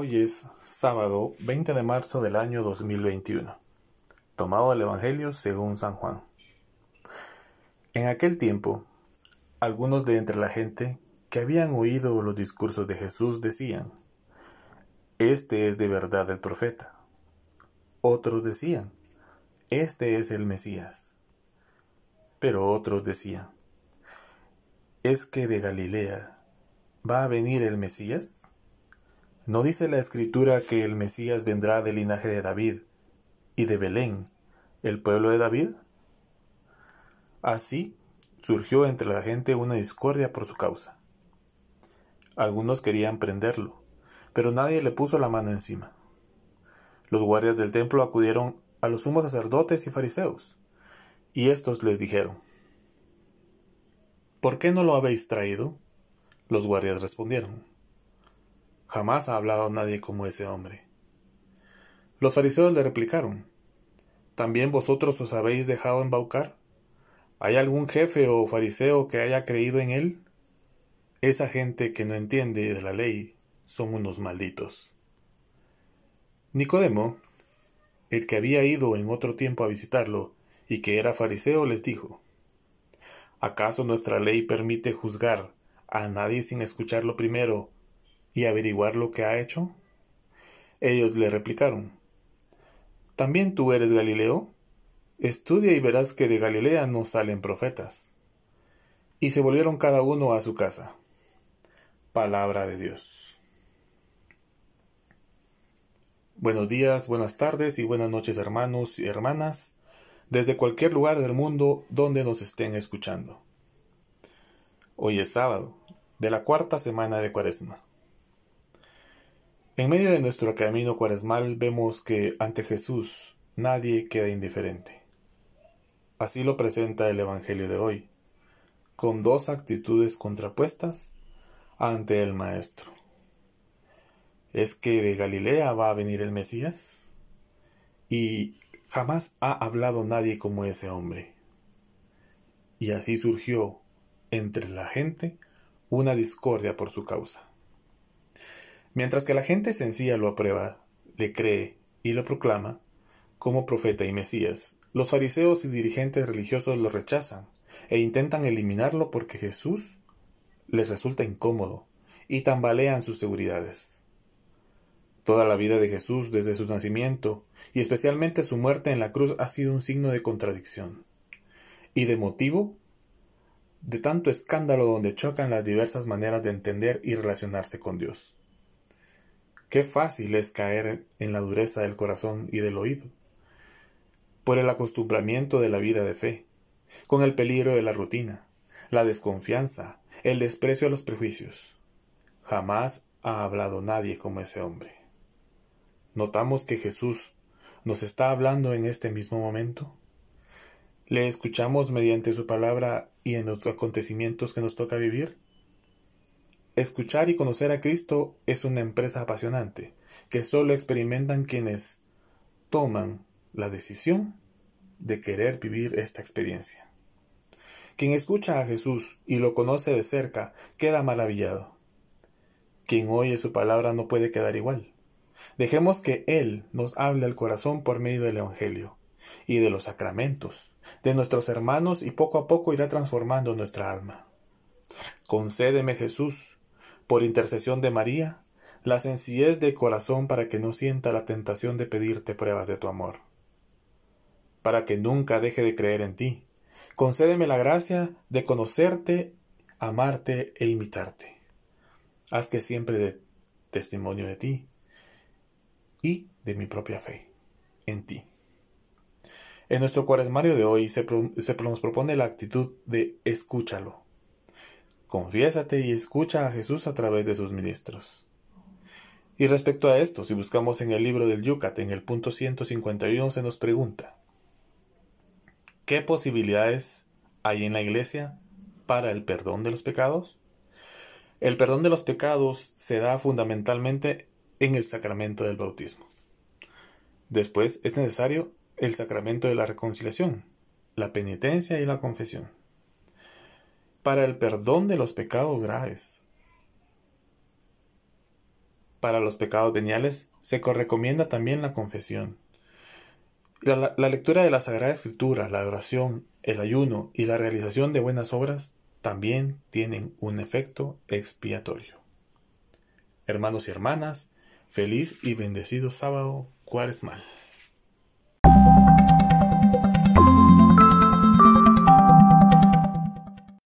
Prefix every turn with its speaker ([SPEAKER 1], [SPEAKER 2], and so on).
[SPEAKER 1] Hoy es sábado 20 de marzo del año 2021, tomado el Evangelio según San Juan. En aquel tiempo, algunos de entre la gente que habían oído los discursos de Jesús decían, Este es de verdad el profeta. Otros decían, Este es el Mesías. Pero otros decían, ¿Es que de Galilea va a venir el Mesías? ¿No dice la escritura que el Mesías vendrá del linaje de David y de Belén, el pueblo de David? Así surgió entre la gente una discordia por su causa. Algunos querían prenderlo, pero nadie le puso la mano encima. Los guardias del templo acudieron a los sumos sacerdotes y fariseos, y éstos les dijeron, ¿Por qué no lo habéis traído? Los guardias respondieron, Jamás ha hablado nadie como ese hombre. Los fariseos le replicaron, ¿también vosotros os habéis dejado embaucar? ¿Hay algún jefe o fariseo que haya creído en él? Esa gente que no entiende de la ley son unos malditos. Nicodemo, el que había ido en otro tiempo a visitarlo y que era fariseo, les dijo, ¿acaso nuestra ley permite juzgar a nadie sin escucharlo primero y averiguar lo que ha hecho? Ellos le replicaron, ¿También tú eres Galileo? Estudia y verás que de Galilea no salen profetas. Y se volvieron cada uno a su casa. Palabra de Dios. Buenos días, buenas tardes y buenas noches hermanos y hermanas, desde cualquier lugar del mundo donde nos estén escuchando. Hoy es sábado, de la cuarta semana de Cuaresma. En medio de nuestro camino cuaresmal vemos que ante Jesús nadie queda indiferente. Así lo presenta el Evangelio de hoy, con dos actitudes contrapuestas ante el Maestro. ¿Es que de Galilea va a venir el Mesías? Y jamás ha hablado nadie como ese hombre. Y así surgió entre la gente una discordia por su causa. Mientras que la gente sencilla lo aprueba, le cree y lo proclama como profeta y Mesías, los fariseos y dirigentes religiosos lo rechazan e intentan eliminarlo porque Jesús les resulta incómodo y tambalean sus seguridades. Toda la vida de Jesús desde su nacimiento y especialmente su muerte en la cruz ha sido un signo de contradicción y de motivo de tanto escándalo donde chocan las diversas maneras de entender y relacionarse con Dios. Qué fácil es caer en la dureza del corazón y del oído, por el acostumbramiento de la vida de fe, con el peligro de la rutina, la desconfianza, el desprecio a los prejuicios. Jamás ha hablado nadie como ese hombre. ¿Notamos que Jesús nos está hablando en este mismo momento? ¿Le escuchamos mediante su palabra y en los acontecimientos que nos toca vivir? Escuchar y conocer a Cristo es una empresa apasionante que solo experimentan quienes toman la decisión de querer vivir esta experiencia. Quien escucha a Jesús y lo conoce de cerca queda maravillado. Quien oye su palabra no puede quedar igual. Dejemos que Él nos hable al corazón por medio del Evangelio y de los sacramentos, de nuestros hermanos y poco a poco irá transformando nuestra alma. Concédeme Jesús por intercesión de María, la sencillez de corazón para que no sienta la tentación de pedirte pruebas de tu amor. Para que nunca deje de creer en ti. Concédeme la gracia de conocerte, amarte e imitarte. Haz que siempre dé testimonio de ti y de mi propia fe en ti. En nuestro cuaresmario de hoy se, se nos propone la actitud de escúchalo Confiésate y escucha a Jesús a través de sus ministros. Y respecto a esto, si buscamos en el libro del Yucat, en el punto 151, se nos pregunta, ¿qué posibilidades hay en la Iglesia para el perdón de los pecados? El perdón de los pecados se da fundamentalmente en el sacramento del bautismo. Después es necesario el sacramento de la reconciliación, la penitencia y la confesión para el perdón de los pecados graves. Para los pecados veniales se recomienda también la confesión. La, lectura de la Sagrada Escritura, la oración, el ayuno y la realización de buenas obras también tienen un efecto expiatorio. Hermanos y hermanas, feliz y bendecido sábado cuaresmal.